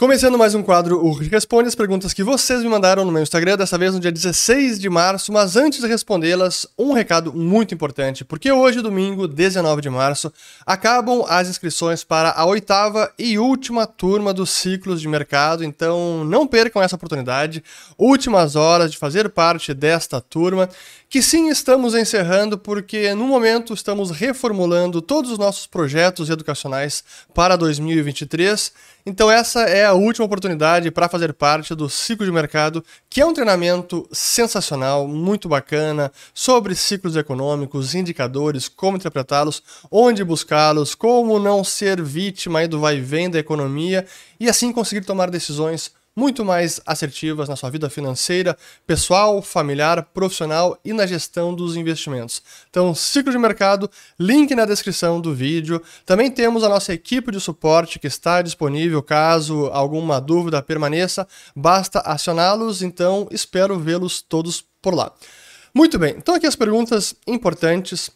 Começando mais um quadro, o Responde as perguntas que vocês me mandaram no meu Instagram, dessa vez no dia 16 de março, mas antes de respondê-las, um recado muito importante, porque hoje, domingo, 19 de março, acabam as inscrições para a oitava e última turma dos ciclos de mercado, então não percam essa oportunidade, últimas horas de fazer parte desta turma, que sim estamos encerrando porque no momento estamos reformulando todos os nossos projetos educacionais para 2023 então essa é a última oportunidade para fazer parte do ciclo de mercado, que é um treinamento sensacional, muito bacana, sobre ciclos econômicos, indicadores, como interpretá-los, onde buscá-los, como não ser vítima do vai e vem da economia e assim conseguir tomar decisões muito mais assertivas na sua vida financeira, pessoal, familiar, profissional e na gestão dos investimentos. Então, ciclo de mercado, link na descrição do vídeo. Também temos a nossa equipe de suporte que está disponível caso alguma dúvida permaneça, basta acioná-los, então espero vê-los todos por lá. Muito bem, então aqui as perguntas importantes.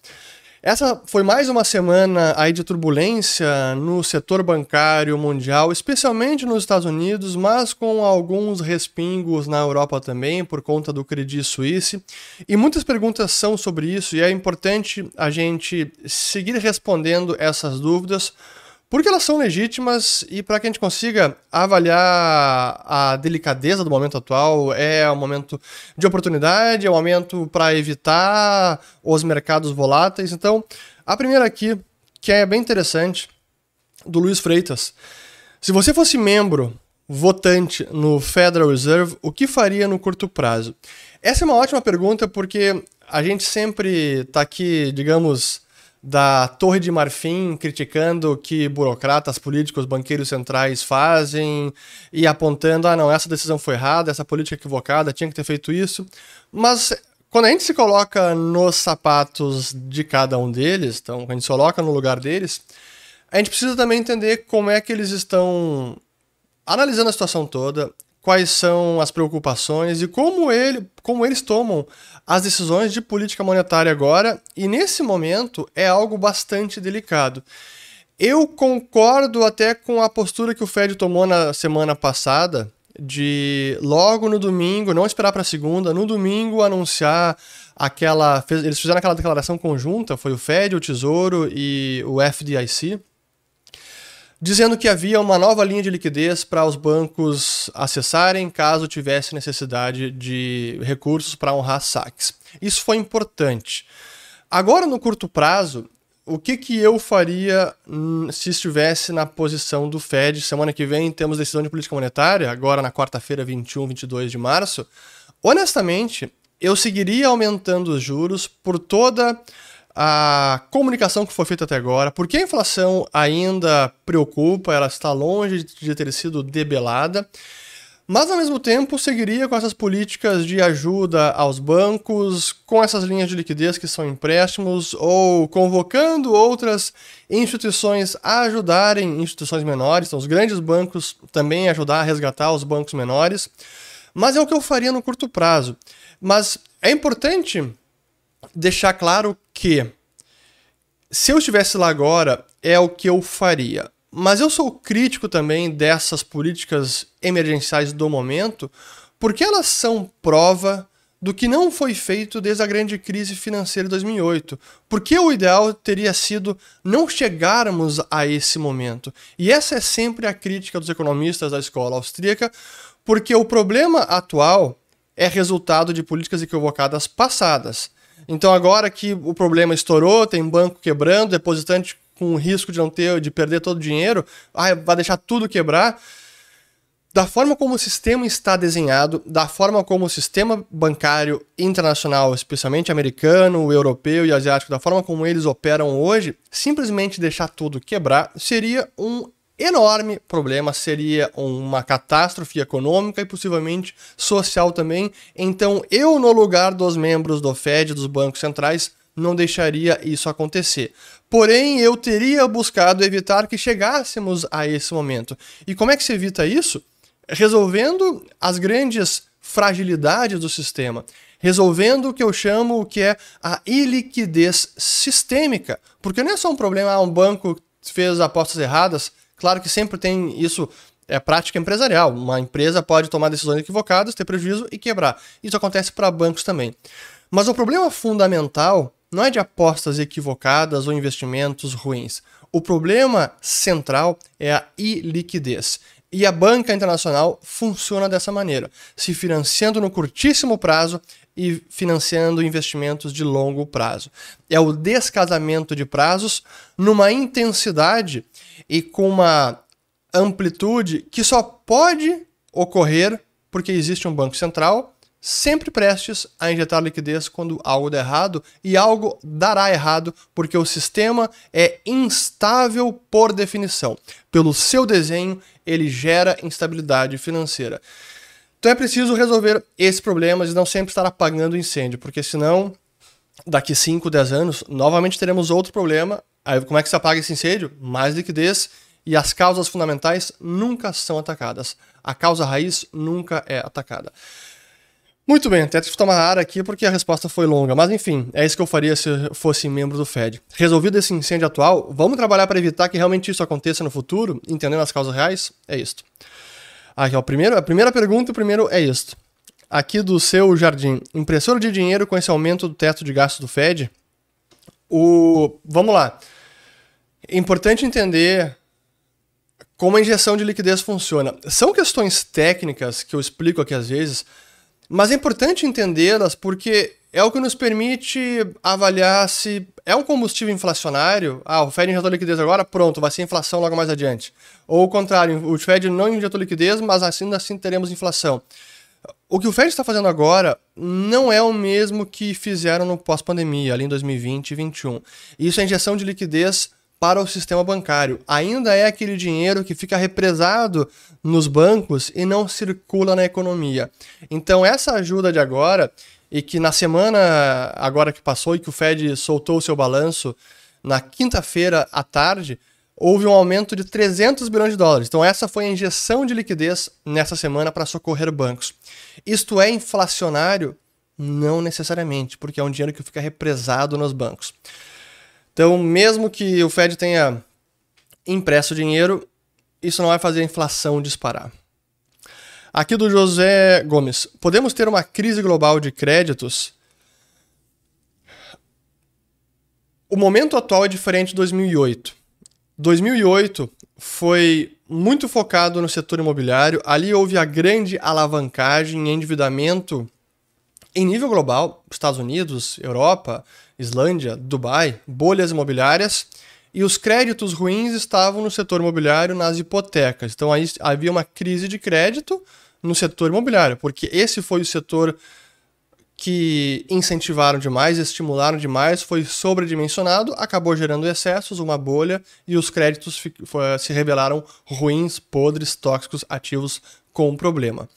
Essa foi mais uma semana aí de turbulência no setor bancário mundial, especialmente nos Estados Unidos, mas com alguns respingos na Europa também, por conta do Credit Suisse. E muitas perguntas são sobre isso, e é importante a gente seguir respondendo essas dúvidas porque elas são legítimas e para que a gente consiga avaliar a delicadeza do momento atual, é um momento de oportunidade, é um momento para evitar os mercados voláteis. Então, a primeira aqui, que é bem interessante, do Luiz Freitas. Se você fosse membro votante no Federal Reserve, o que faria no curto prazo? Essa é uma ótima pergunta porque a gente sempre está aqui, digamos, da Torre de Marfim criticando o que burocratas, políticos, banqueiros centrais fazem e apontando, ah, não, essa decisão foi errada, essa política equivocada, tinha que ter feito isso. Mas quando a gente se coloca nos sapatos de cada um deles, então a gente se coloca no lugar deles, a gente precisa também entender como é que eles estão analisando a situação toda, quais são as preocupações e como, ele, como eles tomam as decisões de política monetária agora, e nesse momento é algo bastante delicado. Eu concordo até com a postura que o Fed tomou na semana passada, de logo no domingo, não esperar para segunda, no domingo anunciar aquela. Eles fizeram aquela declaração conjunta, foi o Fed, o Tesouro e o FDIC dizendo que havia uma nova linha de liquidez para os bancos acessarem caso tivesse necessidade de recursos para honrar saques. Isso foi importante. Agora, no curto prazo, o que, que eu faria hum, se estivesse na posição do Fed? Semana que vem temos decisão de política monetária, agora na quarta-feira, 21, 22 de março. Honestamente, eu seguiria aumentando os juros por toda a comunicação que foi feita até agora, porque a inflação ainda preocupa, ela está longe de ter sido debelada, mas ao mesmo tempo seguiria com essas políticas de ajuda aos bancos, com essas linhas de liquidez que são empréstimos, ou convocando outras instituições a ajudarem instituições menores, então os grandes bancos também ajudar a resgatar os bancos menores. Mas é o que eu faria no curto prazo. Mas é importante deixar claro que se eu estivesse lá agora, é o que eu faria. Mas eu sou crítico também dessas políticas emergenciais do momento, porque elas são prova do que não foi feito desde a grande crise financeira de 2008. Porque o ideal teria sido não chegarmos a esse momento. E essa é sempre a crítica dos economistas da escola austríaca, porque o problema atual é resultado de políticas equivocadas passadas. Então agora que o problema estourou, tem banco quebrando, depositante com risco de não ter, de perder todo o dinheiro, ah, vai deixar tudo quebrar. Da forma como o sistema está desenhado, da forma como o sistema bancário internacional, especialmente americano, europeu e asiático, da forma como eles operam hoje, simplesmente deixar tudo quebrar seria um enorme problema, seria uma catástrofe econômica e possivelmente social também. Então, eu, no lugar dos membros do Fed, dos bancos centrais, não deixaria isso acontecer. Porém, eu teria buscado evitar que chegássemos a esse momento. E como é que se evita isso? Resolvendo as grandes fragilidades do sistema, resolvendo o que eu chamo que é a iliquidez sistêmica. Porque não é só um problema, ah, um banco fez apostas erradas, Claro que sempre tem isso É prática empresarial. Uma empresa pode tomar decisões equivocadas, ter prejuízo e quebrar. Isso acontece para bancos também. Mas o problema fundamental não é de apostas equivocadas ou investimentos ruins. O problema central é a iliquidez. E a banca internacional funciona dessa maneira, se financiando no curtíssimo prazo e financiando investimentos de longo prazo. É o descasamento de prazos numa intensidade e com uma amplitude que só pode ocorrer porque existe um banco central sempre prestes a injetar liquidez quando algo der errado e algo dará errado porque o sistema é instável por definição. Pelo seu desenho, ele gera instabilidade financeira. Então é preciso resolver esses problemas e não sempre estar apagando o incêndio, porque senão daqui 5, 10 anos, novamente teremos outro problema. Aí como é que se apaga esse incêndio? Mais liquidez e as causas fundamentais nunca são atacadas. A causa raiz nunca é atacada. Muito bem, até tive que tomar ar aqui porque a resposta foi longa, mas enfim, é isso que eu faria se eu fosse membro do Fed. Resolvido esse incêndio atual, vamos trabalhar para evitar que realmente isso aconteça no futuro, entendendo as causas reais? É isto. Aqui, ó, primeiro, a primeira pergunta, o primeiro é isto. Aqui do seu jardim, impressora de dinheiro com esse aumento do teto de gastos do Fed? O, vamos lá. É importante entender como a injeção de liquidez funciona. São questões técnicas que eu explico aqui às vezes, mas é importante entendê-las porque é o que nos permite avaliar se é um combustível inflacionário. Ah, o Fed injetou liquidez agora, pronto, vai ser inflação logo mais adiante. Ou o contrário, o Fed não injetou liquidez, mas assim assim teremos inflação. O que o Fed está fazendo agora não é o mesmo que fizeram no pós-pandemia, ali em 2020 e 2021. Isso é injeção de liquidez para o sistema bancário. Ainda é aquele dinheiro que fica represado nos bancos e não circula na economia. Então, essa ajuda de agora, e que na semana agora que passou e que o Fed soltou o seu balanço na quinta-feira à tarde, houve um aumento de 300 bilhões de dólares. Então, essa foi a injeção de liquidez nessa semana para socorrer bancos. Isto é inflacionário? Não necessariamente, porque é um dinheiro que fica represado nos bancos. Então, mesmo que o Fed tenha impresso dinheiro, isso não vai fazer a inflação disparar. Aqui do José Gomes. Podemos ter uma crise global de créditos? O momento atual é diferente de 2008. 2008 foi muito focado no setor imobiliário. Ali houve a grande alavancagem e endividamento em nível global, Estados Unidos, Europa, Islândia, Dubai, bolhas imobiliárias e os créditos ruins estavam no setor imobiliário nas hipotecas. Então aí havia uma crise de crédito no setor imobiliário, porque esse foi o setor que incentivaram demais, estimularam demais, foi sobredimensionado, acabou gerando excessos, uma bolha e os créditos se revelaram ruins, podres, tóxicos, ativos com problema.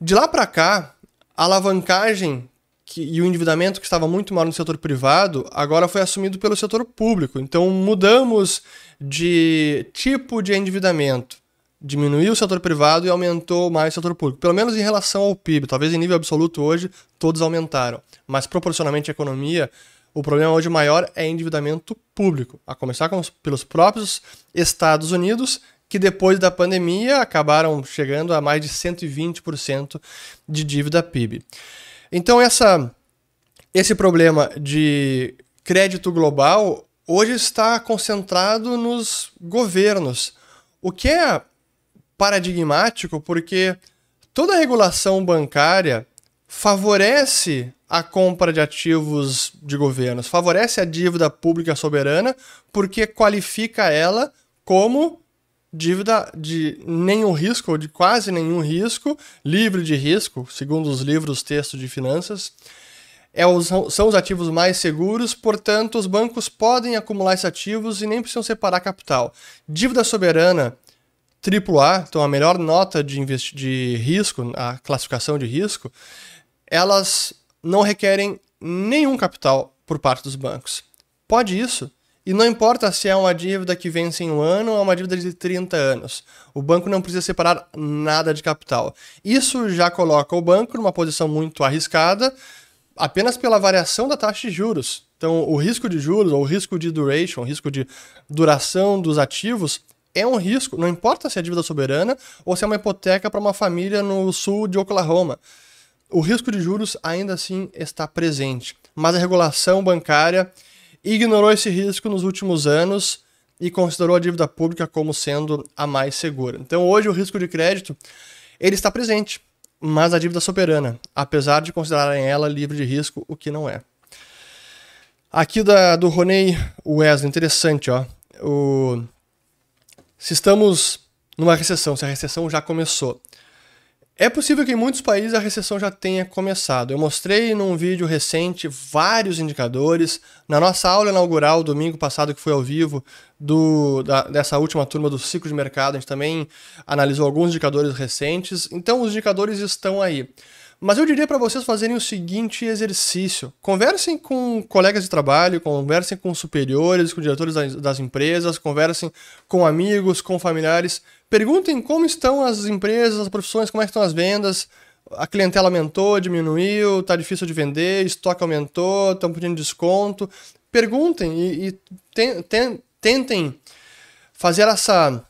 De lá para cá, a alavancagem que, e o endividamento que estava muito mal no setor privado agora foi assumido pelo setor público. Então mudamos de tipo de endividamento. Diminuiu o setor privado e aumentou mais o setor público. Pelo menos em relação ao PIB. Talvez em nível absoluto hoje todos aumentaram. Mas proporcionalmente à economia, o problema hoje maior é endividamento público. A começar com, pelos próprios Estados Unidos que depois da pandemia acabaram chegando a mais de 120% de dívida PIB. Então essa, esse problema de crédito global hoje está concentrado nos governos, o que é paradigmático porque toda regulação bancária favorece a compra de ativos de governos, favorece a dívida pública soberana porque qualifica ela como dívida de nenhum risco, ou de quase nenhum risco, livre de risco, segundo os livros texto de finanças. É os, são os ativos mais seguros, portanto, os bancos podem acumular esses ativos e nem precisam separar capital. Dívida soberana AAA, então a melhor nota de, de risco, a classificação de risco, elas não requerem nenhum capital por parte dos bancos. Pode isso? E não importa se é uma dívida que vence em um ano ou uma dívida de 30 anos. O banco não precisa separar nada de capital. Isso já coloca o banco numa posição muito arriscada apenas pela variação da taxa de juros. Então, o risco de juros, ou o risco de duration, o risco de duração dos ativos, é um risco, não importa se é dívida soberana ou se é uma hipoteca para uma família no sul de Oklahoma. O risco de juros ainda assim está presente, mas a regulação bancária ignorou esse risco nos últimos anos e considerou a dívida pública como sendo a mais segura. Então hoje o risco de crédito ele está presente, mas a dívida soberana, apesar de considerarem ela livre de risco, o que não é. Aqui da, do Roney Wesley, interessante, ó. O, se estamos numa recessão, se a recessão já começou. É possível que em muitos países a recessão já tenha começado. Eu mostrei num vídeo recente vários indicadores. Na nossa aula inaugural, domingo passado, que foi ao vivo, do, da, dessa última turma do ciclo de mercado, a gente também analisou alguns indicadores recentes. Então, os indicadores estão aí. Mas eu diria para vocês fazerem o seguinte exercício: conversem com colegas de trabalho, conversem com superiores, com diretores das, empresas, conversem com amigos, com familiares. Perguntem como estão as empresas, as profissões, como é estão as vendas. A clientela aumentou, diminuiu, está difícil de vender, estoque aumentou, estão pedindo desconto. Perguntem e, e ten, ten, tentem fazer essa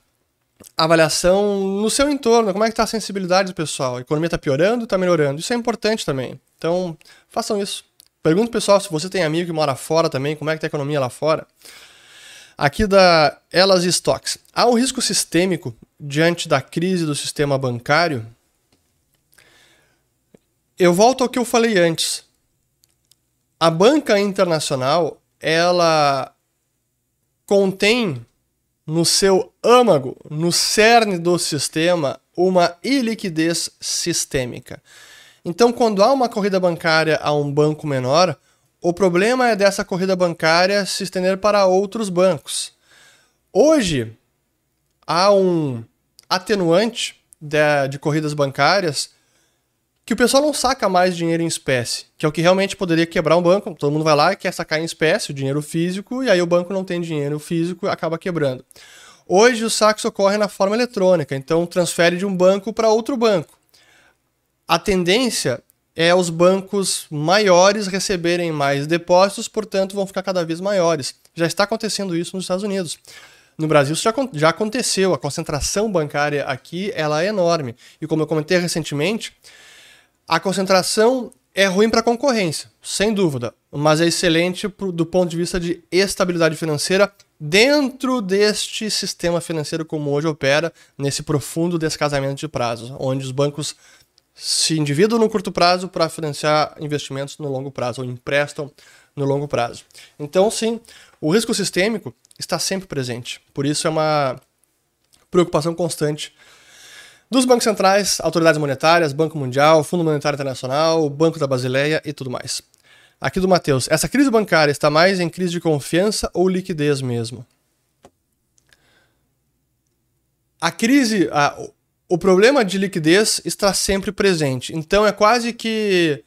avaliação no seu entorno, como é que está a sensibilidade do pessoal. A economia está piorando, está melhorando. Isso é importante também. Então, façam isso. Pergunta pessoal se você tem amigo que mora fora também, como é que está a economia lá fora. Aqui da Elas Stocks. Há um risco sistêmico diante da crise do sistema bancário? Eu volto ao que eu falei antes. A banca internacional, ela contém no seu âmago, no cerne do sistema, uma iliquidez sistêmica. Então, quando há uma corrida bancária a um banco menor, o problema é dessa corrida bancária se estender para outros bancos. Hoje, há um atenuante de, de corridas bancárias que o pessoal não saca mais dinheiro em espécie, que é o que realmente poderia quebrar um banco. Todo mundo vai lá e quer sacar em espécie o dinheiro físico, e aí o banco não tem dinheiro físico e acaba quebrando. Hoje o saque ocorre na forma eletrônica, então transfere de um banco para outro banco. A tendência é os bancos maiores receberem mais depósitos, portanto vão ficar cada vez maiores. Já está acontecendo isso nos Estados Unidos. No Brasil isso já, já aconteceu, a concentração bancária aqui ela é enorme. E como eu comentei recentemente, a concentração é ruim para a concorrência, sem dúvida, mas é excelente do ponto de vista de estabilidade financeira dentro deste sistema financeiro como hoje opera, nesse profundo descasamento de prazos, onde os bancos se endividam no curto prazo para financiar investimentos no longo prazo, ou emprestam no longo prazo. Então, sim, o risco sistêmico está sempre presente. Por isso é uma preocupação constante dos bancos centrais, autoridades monetárias, Banco Mundial, Fundo Monetário Internacional, Banco da Basileia e tudo mais. Aqui do Matheus. Essa crise bancária está mais em crise de confiança ou liquidez mesmo? A crise, a, o problema de liquidez está sempre presente. Então é quase que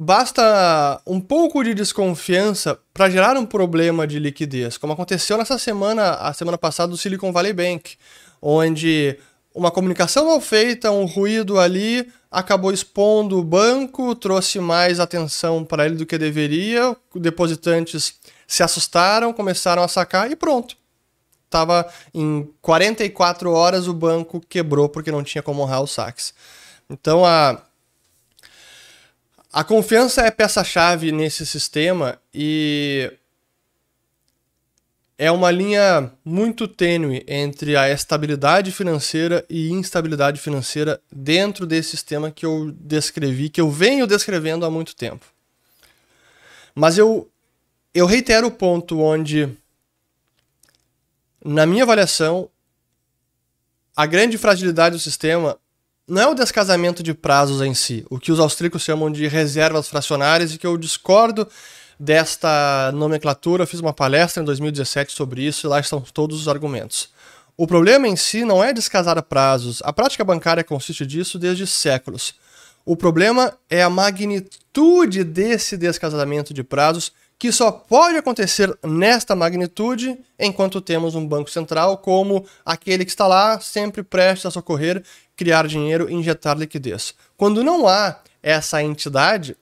basta um pouco de desconfiança para gerar um problema de liquidez, como aconteceu nessa semana, a semana passada do Silicon Valley Bank, onde uma comunicação mal feita, um ruído ali, acabou expondo o banco, trouxe mais atenção para ele do que deveria, depositantes se assustaram, começaram a sacar e pronto. Tava em 44 horas o banco quebrou porque não tinha como honrar os saques. Então a a confiança é peça-chave nesse sistema e é uma linha muito tênue entre a estabilidade financeira e instabilidade financeira dentro desse sistema que eu descrevi, que eu venho descrevendo há muito tempo. Mas eu, eu reitero o ponto onde, na minha avaliação, a grande fragilidade do sistema não é o descasamento de prazos em si, o que os austríacos chamam de reservas fracionárias e que eu discordo desta nomenclatura. Eu fiz uma palestra em 2017 sobre isso e lá estão todos os argumentos. O problema em si não é descasar prazos. A prática bancária consiste disso desde séculos. O problema é a magnitude desse descasamento de prazos, que só pode acontecer nesta magnitude enquanto temos um banco central como aquele que está lá, sempre prestes a socorrer, criar dinheiro e injetar liquidez. Quando não há essa entidade,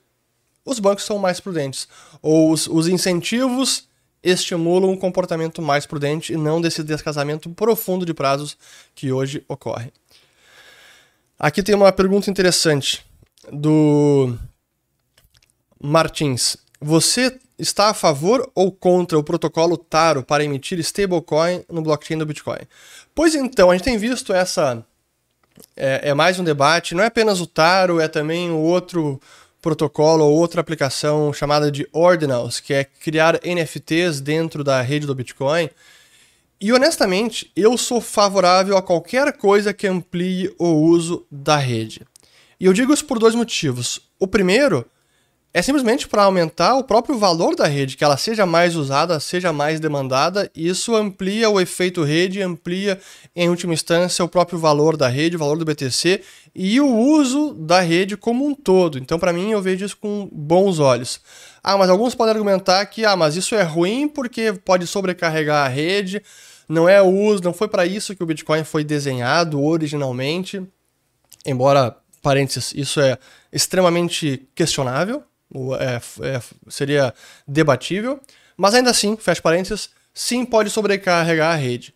os bancos são mais prudentes. Ou os, os incentivos estimulam um comportamento mais prudente e não desse descasamento profundo de prazos que hoje ocorre. Aqui tem uma pergunta interessante do Martins. Você está a favor ou contra o protocolo Taro para emitir stablecoin no blockchain do Bitcoin? Pois então, a gente tem visto essa. É, é mais um debate, não é apenas o Taro, é também o outro protocolo ou outra aplicação chamada de Ordinals, que é criar NFTs dentro da rede do Bitcoin. E honestamente, eu sou favorável a qualquer coisa que amplie o uso da rede. E eu digo isso por dois motivos. O primeiro é simplesmente para aumentar o próprio valor da rede, que ela seja mais usada, seja mais demandada, e isso amplia o efeito rede, amplia, em última instância, o próprio valor da rede, o valor do BTC e o uso da rede como um todo. Então, para mim, eu vejo isso com bons olhos. Ah, mas alguns podem argumentar que, ah, mas isso é ruim porque pode sobrecarregar a rede, não é o uso, não foi para isso que o Bitcoin foi desenhado originalmente, embora, parênteses, isso é extremamente questionável, é, é, seria debatível, mas ainda assim, fecha parênteses, sim pode sobrecarregar a rede.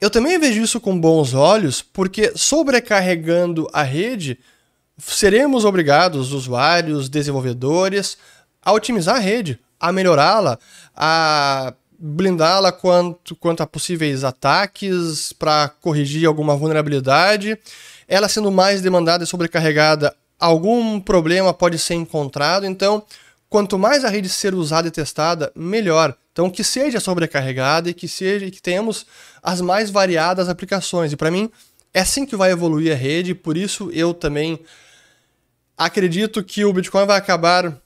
Eu também vejo isso com bons olhos, porque sobrecarregando a rede, seremos obrigados, usuários, desenvolvedores, a otimizar a rede, a melhorá-la, a blindá-la quanto, quanto a possíveis ataques, para corrigir alguma vulnerabilidade. Ela sendo mais demandada e sobrecarregada, algum problema pode ser encontrado, então quanto mais a rede ser usada e testada, melhor. Então que seja sobrecarregada e que seja que tenhamos as mais variadas aplicações. E para mim é assim que vai evoluir a rede, por isso eu também acredito que o Bitcoin vai acabar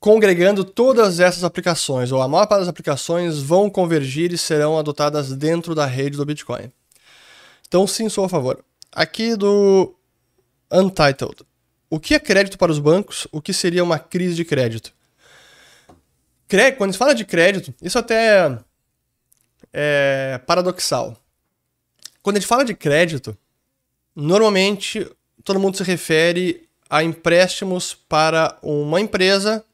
congregando todas essas aplicações, ou a maior parte das aplicações vão convergir e serão adotadas dentro da rede do Bitcoin. Então sim, sou a favor. Aqui do Untitled. O que é crédito para os bancos? O que seria uma crise de crédito? Quando se fala de crédito, isso até é paradoxal. Quando a gente fala de crédito, normalmente todo mundo se refere a empréstimos para uma empresa,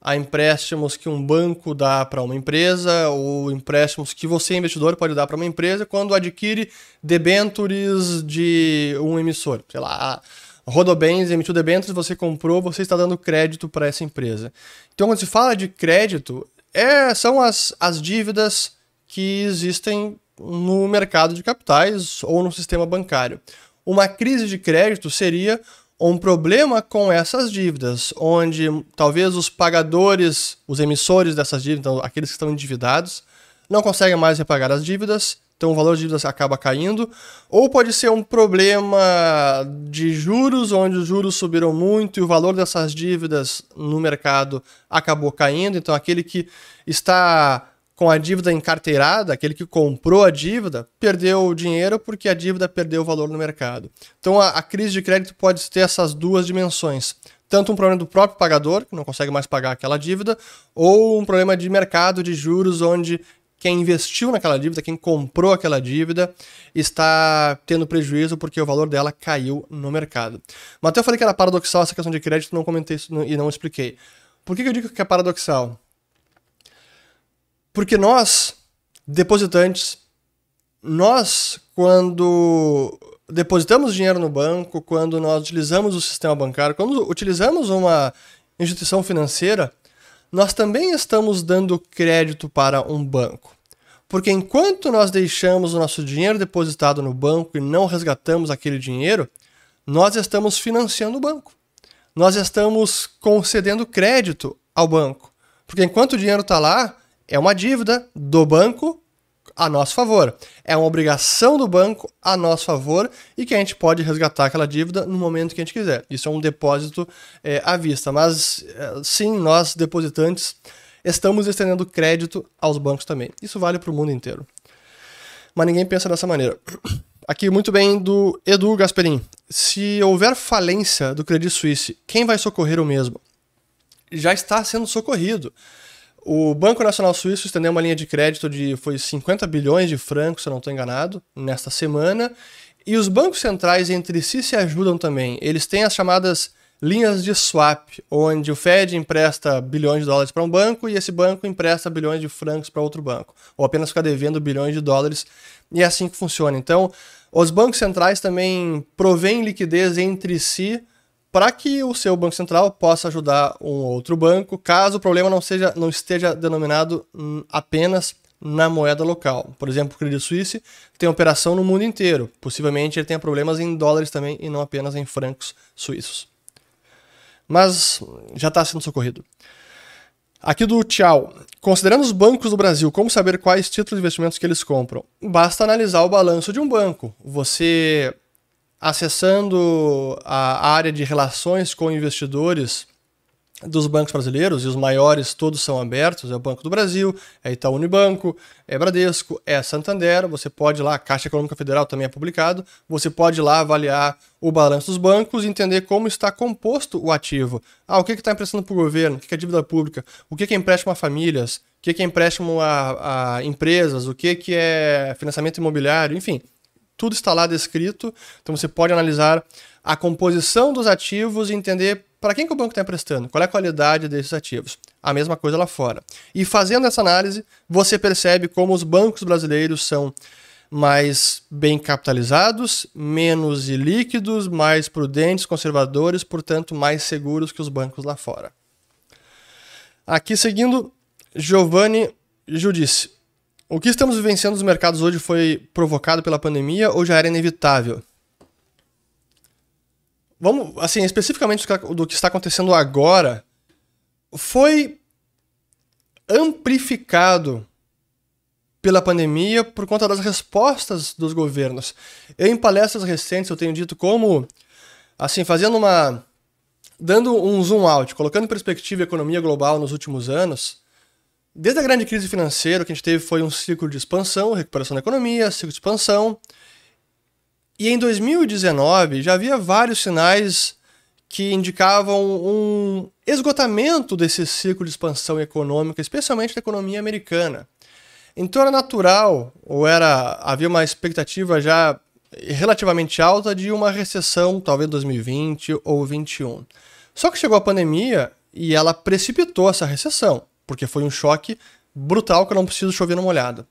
a empréstimos que um banco dá para uma empresa, ou empréstimos que você, investidor, pode dar para uma empresa quando adquire debentures de um emissor. Sei lá, Rodobens emitiu debêntures, você comprou, você está dando crédito para essa empresa. Então, quando se fala de crédito, é, são as, as dívidas que existem no mercado de capitais ou no sistema bancário. Uma crise de crédito seria um problema com essas dívidas, onde talvez os pagadores, os emissores dessas dívidas, então, aqueles que estão endividados, não conseguem mais repagar as dívidas então o valor de dívidas acaba caindo, ou pode ser um problema de juros, onde os juros subiram muito e o valor dessas dívidas no mercado acabou caindo, então aquele que está com a dívida encarteirada, aquele que comprou a dívida, perdeu o dinheiro porque a dívida perdeu o valor no mercado. Então a, a crise de crédito pode ter essas duas dimensões. Tanto um problema do próprio pagador, que não consegue mais pagar aquela dívida, ou um problema de mercado de juros, onde quem investiu naquela dívida, quem comprou aquela dívida, está tendo prejuízo porque o valor dela caiu no mercado. Mas até eu falei que era paradoxal essa questão de crédito, não comentei isso e não expliquei. Por que eu digo que é paradoxal? Porque nós, depositantes, nós, quando depositamos dinheiro no banco, quando nós utilizamos o sistema bancário, quando utilizamos uma instituição financeira, nós também estamos dando crédito para um banco. Porque enquanto nós deixamos o nosso dinheiro depositado no banco e não resgatamos aquele dinheiro, nós estamos financiando o banco. Nós estamos concedendo crédito ao banco. Porque enquanto o dinheiro está lá, é uma dívida do banco a nosso favor. É uma obrigação do banco a nosso favor e que a gente pode resgatar aquela dívida no momento que a gente quiser. Isso é um depósito é, à vista. Mas é, sim, nós depositantes estamos estendendo crédito aos bancos também. Isso vale para o mundo inteiro. Mas ninguém pensa dessa maneira. Aqui, muito bem, do Edu Gasperin. Se houver falência do Credit Suisse, quem vai socorrer o mesmo? Já está sendo socorrido. O Banco Nacional Suíço estendeu uma linha de crédito de foi 50 bilhões de francos, se eu não estou enganado, nesta semana. E os bancos centrais entre si se ajudam também. Eles têm as chamadas linhas de swap, onde o Fed empresta bilhões de dólares para um banco e esse banco empresta bilhões de francos para outro banco, ou apenas fica devendo bilhões de dólares, e é assim que funciona. Então, os bancos centrais também provêm liquidez entre si para que o seu banco central possa ajudar um outro banco, caso o problema não, seja, não esteja denominado hum, apenas na moeda local. Por exemplo, o Credit Suisse tem operação no mundo inteiro. Possivelmente ele tenha problemas em dólares também e não apenas em francos suíços. Mas já está sendo socorrido. Aqui do Tchau. Considerando os bancos do Brasil, como saber quais títulos de investimentos que eles compram? Basta analisar o balanço de um banco. Você acessando a área de relações com investidores dos bancos brasileiros, e os maiores todos são abertos, é o Banco do Brasil, é Itaú Unibanco, é Bradesco, é Santander, você pode lá, a Caixa Econômica Federal também é publicado, você pode lá avaliar o balanço dos bancos e entender como está composto o ativo. Ah, o que está emprestando para o governo, o que é dívida pública, o que é empréstimo a famílias, o que é empréstimo a, a empresas, o que é financiamento imobiliário, enfim, tudo está lá descrito, então você pode analisar a composição dos ativos e entender para quem que o banco está emprestando, qual é a qualidade desses ativos. A mesma coisa lá fora. E fazendo essa análise, você percebe como os bancos brasileiros são mais bem capitalizados, menos ilíquidos, mais prudentes, conservadores, portanto, mais seguros que os bancos lá fora. Aqui seguindo, Giovanni Judice. O que estamos vivenciando nos mercados hoje foi provocado pela pandemia ou já era inevitável? Vamos, assim, especificamente do que está acontecendo agora, foi amplificado pela pandemia por conta das respostas dos governos. Eu, em palestras recentes, eu tenho dito como, assim, fazendo uma. dando um zoom out, colocando em perspectiva a economia global nos últimos anos, desde a grande crise financeira, o que a gente teve foi um ciclo de expansão, recuperação da economia, ciclo de expansão, e em 2019 já havia vários sinais que indicavam um esgotamento desse ciclo de expansão econômica, especialmente da economia americana. Então era natural, ou era havia uma expectativa já relativamente alta de uma recessão, talvez 2020 ou 2021. Só que chegou a pandemia e ela precipitou essa recessão, porque foi um choque brutal que eu não preciso chover numa olhada.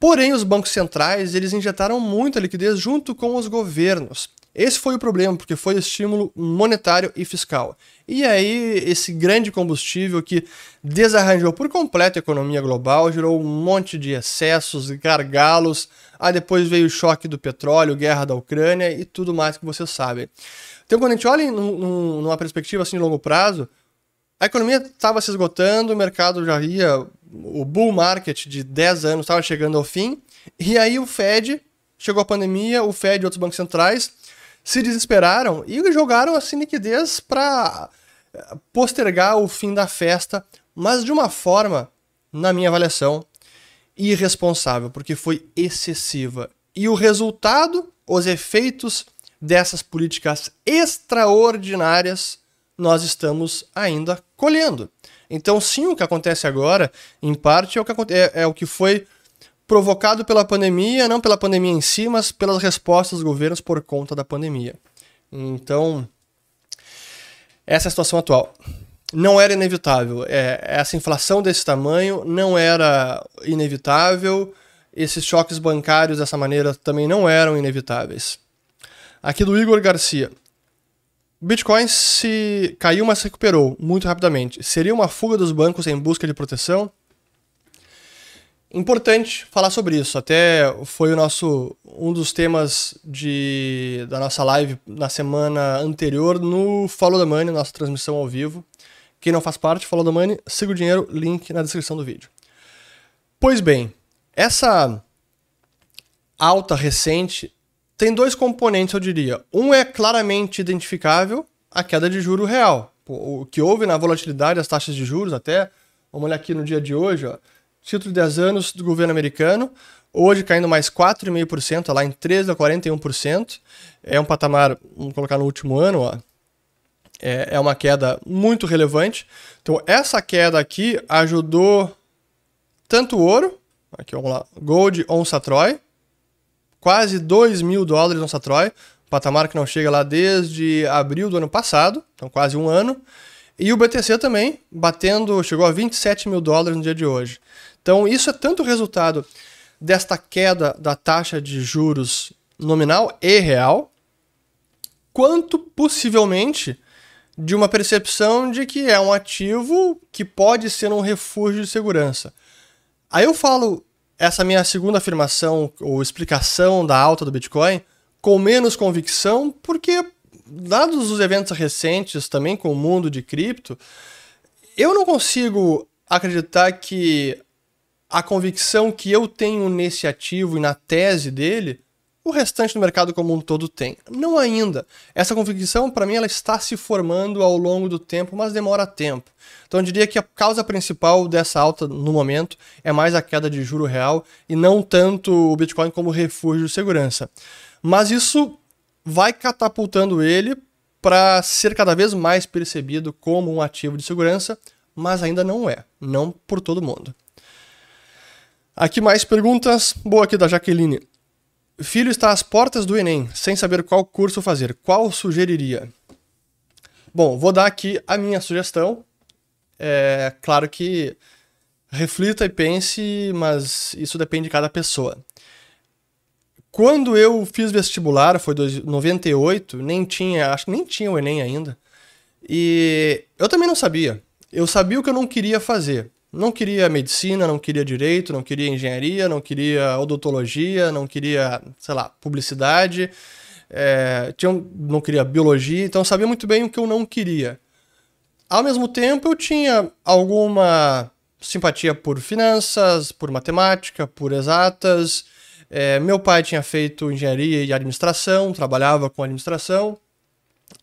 Porém, os bancos centrais eles injetaram muita liquidez junto com os governos. Esse foi o problema, porque foi estímulo monetário e fiscal. E aí, esse grande combustível que desarranjou por completo a economia global, gerou um monte de excessos, gargalos. Aí depois veio o choque do petróleo, guerra da Ucrânia e tudo mais que vocês sabem. Então, quando a gente olha numa perspectiva assim de longo prazo, a economia estava se esgotando, o mercado já ia o bull market de 10 anos estava chegando ao fim, e aí o Fed, chegou a pandemia, o Fed e outros bancos centrais se desesperaram e jogaram assim liquidez para eh, postergar o fim da festa, mas de uma forma, na minha avaliação, irresponsável, porque foi excessiva. E o resultado, os efeitos dessas políticas extraordinárias, nós estamos ainda colhendo. Então, sim, o que acontece agora, em parte, é o que, é, é o que foi provocado pela pandemia, não pela pandemia em si, mas pelas respostas dos governos por conta da pandemia. Então, essa é a situação atual. Não era inevitável. É, essa inflação desse tamanho não era inevitável. Esses choques bancários dessa maneira também não eram inevitáveis. Aqui do Igor Garcia. Bitcoin se caiu, mas se recuperou muito rapidamente. Seria uma fuga dos bancos em busca de proteção? Importante falar sobre isso. Até foi o nosso um dos temas de, da nossa live na semana anterior no Follow the Money, nossa transmissão ao vivo. Quem não faz parte, Follow the Money, siga o dinheiro, link na descrição do vídeo. Pois bem, essa alta recente tem dois componentes, eu diria. Um é claramente identificável, a queda de juro real. O que houve na volatilidade das taxas de juros até, vamos olhar aqui no dia de hoje, ó, título de 10 anos do governo americano, hoje caindo mais 4,5%, tá lá em 13 a 41%. É um patamar, vamos colocar no último ano, ó, é, é uma queda muito relevante. Então, essa queda aqui ajudou tanto o ouro, aqui vamos lá, Gold Onça Troy, quase 2 mil dólares no Satroy, patamar que não chega lá desde abril do ano passado, então quase um ano. E o BTC também, batendo, chegou a 27 mil dólares no dia de hoje. Então, isso é tanto resultado desta queda da taxa de juros nominal e real, quanto possivelmente de uma percepção de que é um ativo que pode ser um refúgio de segurança. Aí eu falo essa minha segunda afirmação ou explicação da alta do Bitcoin com menos convicção, porque dados os eventos recentes também com o mundo de cripto, eu não consigo acreditar que a convicção que eu tenho nesse ativo e na tese dele, o restante do mercado como um todo tem. Não ainda. Essa convicção, para mim, ela está se formando ao longo do tempo, mas demora tempo. Então eu diria que a causa principal dessa alta no momento é mais a queda de juro real e não tanto o Bitcoin como refúgio de segurança. Mas isso vai catapultando ele para ser cada vez mais percebido como um ativo de segurança, mas ainda não é, não por todo mundo. Aqui mais perguntas. Boa aqui da Jaqueline. Filho está às portas do Enem, sem saber qual curso fazer. Qual sugeriria? Bom, vou dar aqui a minha sugestão. É claro que reflita e pense, mas isso depende de cada pessoa. Quando eu fiz vestibular, foi 98, nem tinha, acho que nem tinha o Enem ainda. E eu também não sabia. Eu sabia o que eu não queria fazer. Não queria medicina, não queria direito, não queria engenharia, não queria odontologia, não queria, sei lá, publicidade, é, tinha, não queria biologia, então sabia muito bem o que eu não queria. Ao mesmo tempo, eu tinha alguma simpatia por finanças, por matemática, por exatas. É, meu pai tinha feito engenharia e administração, trabalhava com administração.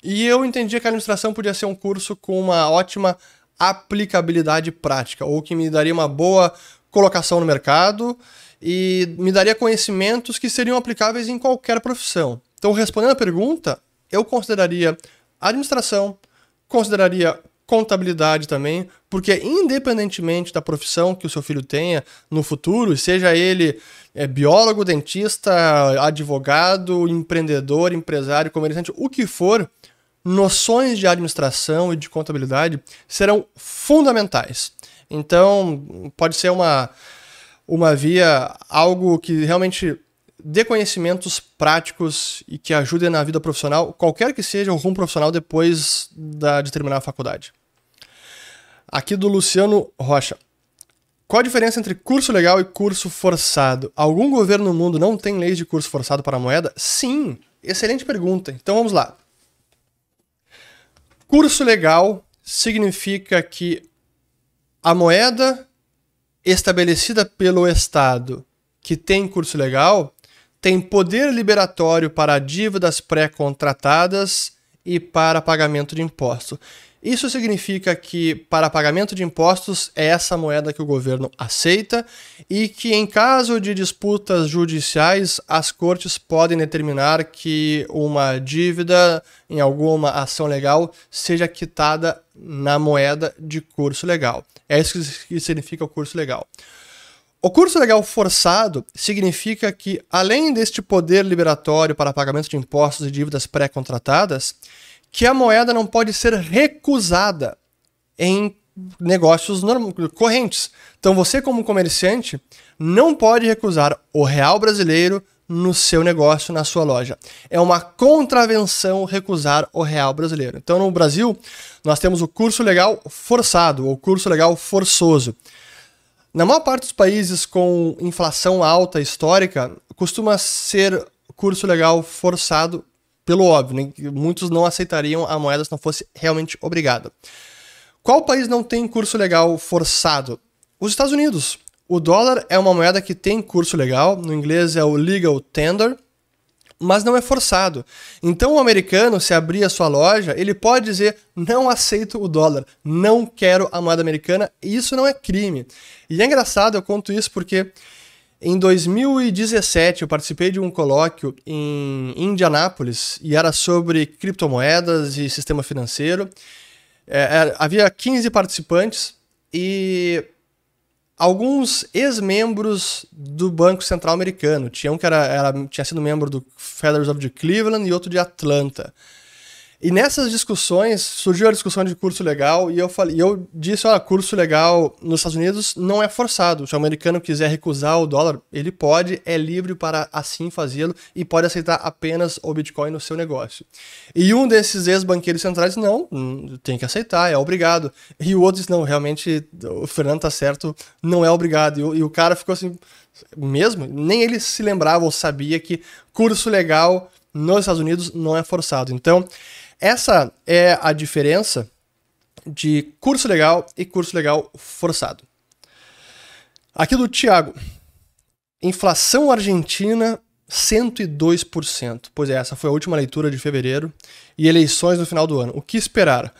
E eu entendia que a administração podia ser um curso com uma ótima aplicabilidade prática, ou que me daria uma boa colocação no mercado e me daria conhecimentos que seriam aplicáveis em qualquer profissão. Então, respondendo a pergunta, eu consideraria administração, consideraria contabilidade também, porque independentemente da profissão que o seu filho tenha no futuro, seja ele é, biólogo, dentista, advogado, empreendedor, empresário, comerciante, o que for, noções de administração e de contabilidade serão fundamentais. Então, pode ser uma, uma via, algo que realmente dê conhecimentos práticos e que ajudem na vida profissional, qualquer que seja o rumo profissional depois da, de terminar a faculdade. Aqui do Luciano Rocha. Qual a diferença entre curso legal e curso forçado? Algum governo no mundo não tem leis de curso forçado para a moeda? Sim! Excelente pergunta. Então vamos lá. Curso legal significa que a moeda estabelecida pelo Estado que tem curso legal tem poder liberatório para dívidas pré-contratadas e para pagamento de imposto. Isso significa que, para pagamento de impostos, é essa moeda que o governo aceita e que, em caso de disputas judiciais, as cortes podem determinar que uma dívida em alguma ação legal seja quitada na moeda de curso legal. É isso que significa o curso legal. O curso legal forçado significa que, além deste poder liberatório para pagamento de impostos e dívidas pré-contratadas, que a moeda não pode ser recusada em negócios correntes. Então você como comerciante não pode recusar o real brasileiro no seu negócio, na sua loja. É uma contravenção recusar o real brasileiro. Então no Brasil, nós temos o curso legal forçado ou curso legal forçoso. Na maior parte dos países com inflação alta histórica, costuma ser curso legal forçado pelo óbvio, né? muitos não aceitariam a moeda se não fosse realmente obrigada. Qual país não tem curso legal forçado? Os Estados Unidos. O dólar é uma moeda que tem curso legal, no inglês é o legal tender, mas não é forçado. Então o americano, se abrir a sua loja, ele pode dizer: não aceito o dólar, não quero a moeda americana, e isso não é crime. E é engraçado, eu conto isso porque em 2017, eu participei de um colóquio em Indianápolis e era sobre criptomoedas e sistema financeiro. É, é, havia 15 participantes e alguns ex-membros do Banco Central Americano. Tinha um que era, era, tinha sido membro do Federal Reserve de Cleveland e outro de Atlanta. E nessas discussões surgiu a discussão de curso legal e eu falei, eu disse, olha, curso legal nos Estados Unidos não é forçado. Se o americano quiser recusar o dólar, ele pode, é livre para assim fazê-lo e pode aceitar apenas o Bitcoin no seu negócio. E um desses ex-banqueiros centrais, não, tem que aceitar, é obrigado. E o outro disse, não, realmente o Fernando tá certo, não é obrigado. E e o cara ficou assim, mesmo, nem ele se lembrava ou sabia que curso legal nos Estados Unidos não é forçado. Então, essa é a diferença de curso legal e curso legal forçado. Aqui do Thiago. Inflação argentina 102%. Pois é, essa foi a última leitura de fevereiro e eleições no final do ano. O que esperar?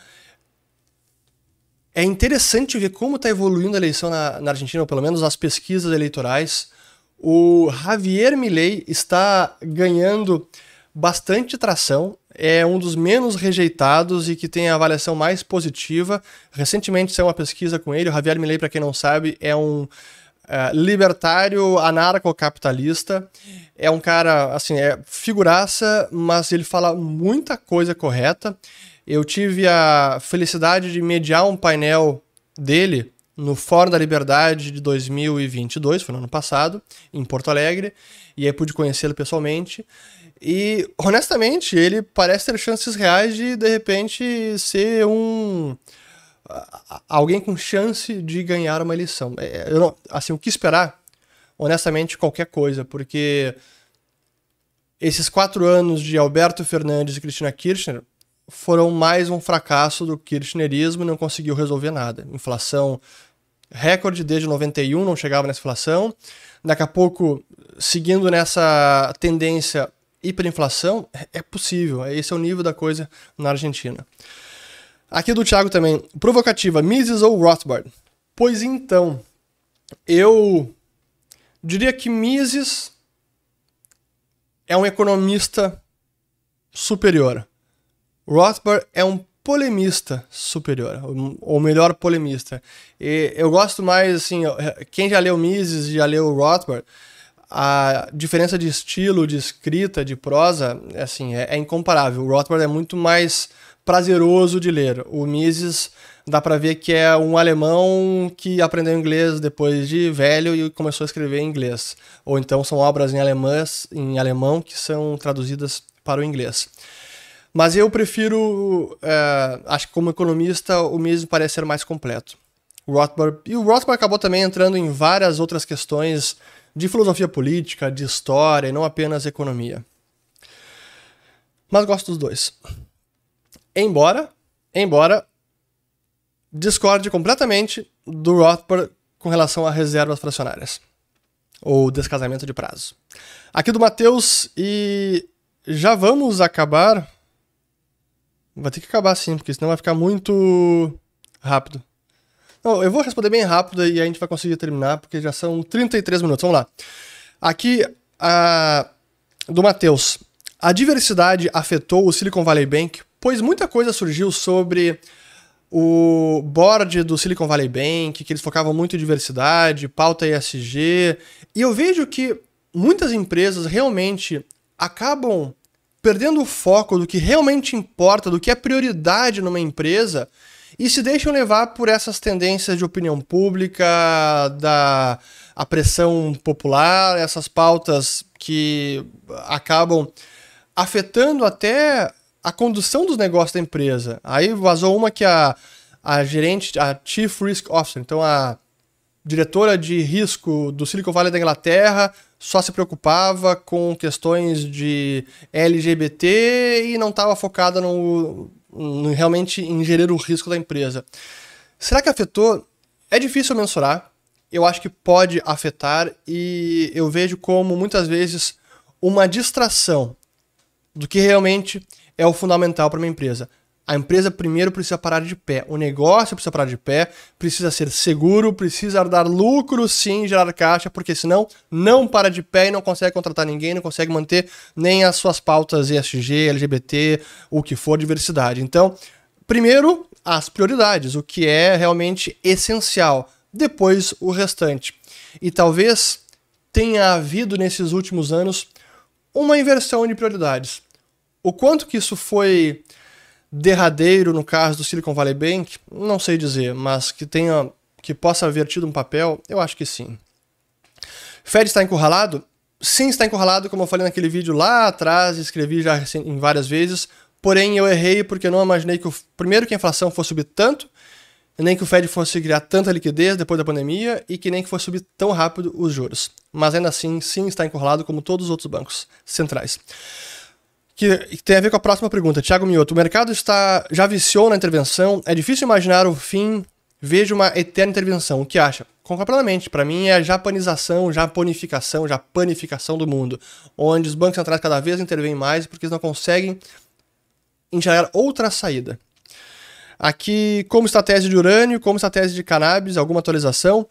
É interessante ver como está evoluindo a eleição na, na, Argentina, ou pelo menos as pesquisas eleitorais. O Javier Milei está ganhando bastante tração é um dos menos rejeitados e que tem a avaliação mais positiva. Recentemente saiu uma pesquisa com ele. O Javier Milei, para quem não sabe, é um uh, libertário anarcocapitalista. É um cara, assim, é figuraça, mas ele fala muita coisa correta. Eu tive a felicidade de mediar um painel dele no Fórum da Liberdade de 2022, foi no ano passado, em Porto Alegre, e aí pude conhecê-lo pessoalmente. E, honestamente, ele parece ter chances reais de, de repente, ser um. alguém com chance de ganhar uma eleição. É, eu não, assim, o que esperar? Honestamente, qualquer coisa, porque esses quatro anos de Alberto Fernandes e Cristina Kirchner foram mais um fracasso do kirchnerismo e não conseguiu resolver nada. Inflação recorde desde 91, não chegava nessa inflação. Daqui a pouco, seguindo nessa tendência, hiperinflação é possível, esse é o nível da coisa na Argentina. Aqui do Thiago também, provocativa, Mises ou Rothbard? Pois então, eu diria que Mises é um economista superior. Rothbard é um polemista superior, ou melhor, polemista. E eu gosto mais, assim, quem já leu Mises, já leu Rothbard, a diferença de estilo, de escrita, de prosa, assim, é, é incomparável. O Rothbard é muito mais prazeroso de ler. O Mises dá para ver que é um alemão que aprendeu inglês depois de velho e começou a escrever em inglês. Ou então são obras em, alemãs, em alemão que são traduzidas para o inglês. Mas eu prefiro, é, acho que como economista, o Mises parece ser mais completo. O Rothbard, e o Rothbard acabou também entrando em várias outras questões de filosofia política, de história e não apenas economia. Mas gosto dos dois. Embora, embora discorde completamente do Rothbard com relação a reservas fracionárias ou descasamento de prazo. Aqui do Matheus e já vamos acabar. Vai ter que acabar sim, porque senão vai ficar muito rápido. Não, eu vou responder bem rápido e a gente vai conseguir terminar, porque já são 33 minutos. Vamos lá. Aqui, a... do Matheus. A diversidade afetou o Silicon Valley Bank, pois muita coisa surgiu sobre o board do Silicon Valley Bank, que eles focavam muito em diversidade, pauta ESG, e eu vejo que muitas empresas realmente acabam perdendo o foco do que realmente importa, do que é prioridade numa empresa, e se deixam levar por essas tendências de opinião pública, da a pressão popular, essas pautas que acabam afetando até a condução dos negócios da empresa. Aí vazou uma que a, a gerente, a Chief Risk Officer, então a diretora de risco do Silicon Valley da Inglaterra, só se preocupava com questões de LGBT e não estava focada no realmente em gerir o risco da empresa. Será que afetou? É difícil mensurar. Eu acho que pode afetar e eu vejo como muitas vezes uma distração do que realmente é o fundamental para uma empresa. A empresa primeiro precisa parar de pé, o negócio precisa parar de pé, precisa ser seguro, precisa dar lucro sim, gerar caixa, porque senão não para de pé e não consegue contratar ninguém, não consegue manter nem as suas pautas ESG, LGBT, o que for, diversidade. Então, primeiro, as prioridades, o que é realmente essencial depois o restante. E talvez tenha havido nesses últimos anos uma inversão de prioridades. O quanto que isso foi derradeiro no caso do Silicon Valley Bank, não sei dizer, mas que tenha que possa haver tido um papel, eu acho que sim. Fed está encurralado? Sim, está encurralado, como eu falei naquele vídeo lá atrás, escrevi já em várias vezes. Porém, eu errei porque não imaginei que o primeiro que a inflação fosse subir tanto, nem que o Fed fosse criar tanta liquidez depois da pandemia e que nem que fosse subir tão rápido os juros. Mas ainda assim, sim, está encurralado como todos os outros bancos centrais. Que tem a ver com a próxima pergunta. Tiago Mioto, o mercado está já viciou na intervenção, é difícil imaginar o fim, vejo uma eterna intervenção. O que acha? completamente. Para mim é a japanização, japonificação, japanificação do mundo, onde os bancos centrais cada vez intervêm mais porque eles não conseguem enxergar outra saída. Aqui, como estratégia de urânio, como estratégia de cannabis, alguma atualização?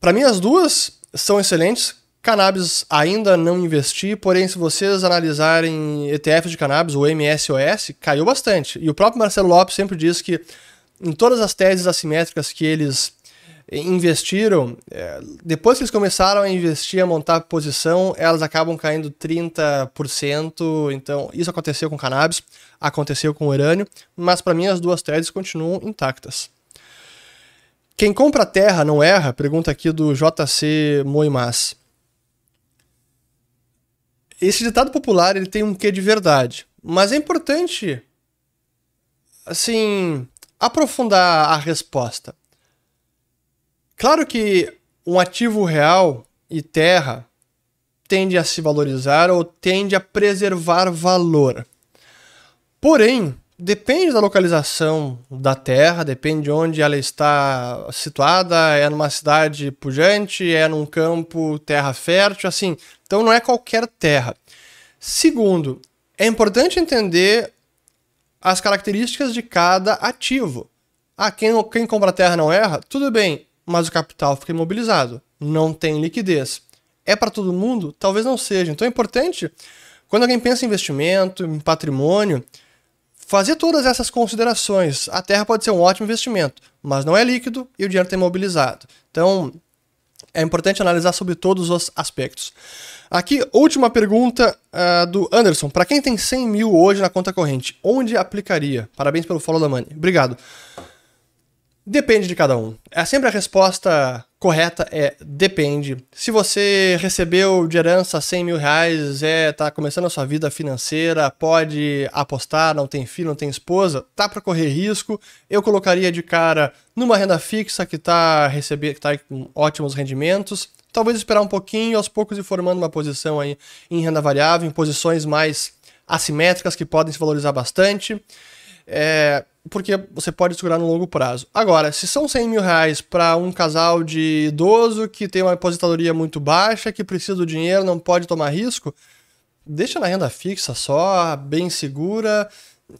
Para mim, as duas são excelentes. Cannabis ainda não investi, porém, se vocês analisarem ETFs de cannabis, o MSOS, caiu bastante. E o próprio Marcelo Lopes sempre diz que em todas as teses assimétricas que eles investiram, é, depois que eles começaram a investir, a montar posição, elas acabam caindo 30%. Então, isso aconteceu com cannabis, aconteceu com urânio, mas para mim as duas teses continuam intactas. Quem compra terra não erra? Pergunta aqui do JC Moimas. Esse ditado popular ele tem um quê de verdade, mas é importante assim aprofundar a resposta. Claro que um ativo real e terra tende a se valorizar ou tende a preservar valor. Porém, depende da localização da terra, depende de onde ela está situada, é numa cidade pujante, é num campo terra fértil, assim. Então não é qualquer terra. Segundo, é importante entender as características de cada ativo. Ah, quem, quem compra terra não erra? Tudo bem mas o capital fica imobilizado, não tem liquidez. É para todo mundo? Talvez não seja. Então é importante, quando alguém pensa em investimento, em patrimônio, fazer todas essas considerações. A terra pode ser um ótimo investimento, mas não é líquido e o dinheiro está imobilizado. Então é importante analisar sobre todos os aspectos. Aqui, última pergunta uh, do Anderson. Para quem tem 100 mil hoje na conta corrente, onde aplicaria? Parabéns pelo follow da money. Obrigado. Depende de cada um. É sempre a resposta correta é depende. Se você recebeu de herança 100 mil reais, é, tá começando a sua vida financeira, pode apostar, não tem filho, não tem esposa, tá para correr risco. Eu colocaria de cara numa renda fixa que tá recebendo, que tá com ótimos rendimentos. Talvez esperar um pouquinho, aos poucos ir formando uma posição aí em renda variável, em posições mais assimétricas que podem se valorizar bastante. É, porque você pode segurar no longo prazo. Agora, se são 100 mil reais para um casal de idoso que tem uma aposentadoria muito baixa, que precisa do dinheiro, não pode tomar risco, deixa na renda fixa só, bem segura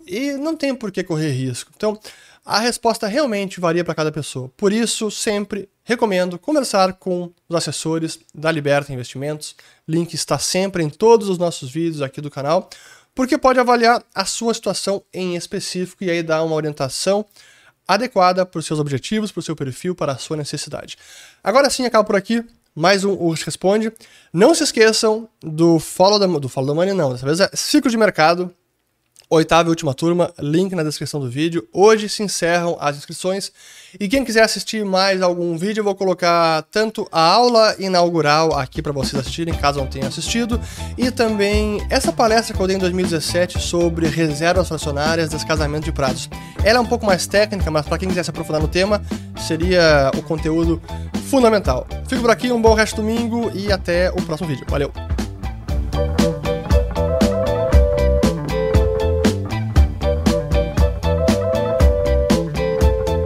e não tem por que correr risco. Então, a resposta realmente varia para cada pessoa. Por isso, sempre recomendo conversar com os assessores da Liberta Investimentos. Link está sempre em todos os nossos vídeos aqui do canal porque pode avaliar a sua situação em específico e aí dar uma orientação adequada para os seus objetivos, para o seu perfil, para a sua necessidade. Agora sim, acabo por aqui. Mais um Urs Responde. Não se esqueçam do Follow da, do Follow da Money, não. Dessa vez é Ciclo de Mercado oitava e última turma, link na descrição do vídeo. Hoje se encerram as inscrições e quem quiser assistir mais algum vídeo, eu vou colocar tanto a aula inaugural aqui para vocês assistirem, caso não tenham assistido, e também essa palestra que eu dei em 2017 sobre reservas fracionárias, descasamento de pratos. Ela é um pouco mais técnica, mas para quem quiser se aprofundar no tema, seria o conteúdo fundamental. Fico por aqui, um bom resto de domingo e até o próximo vídeo. Valeu!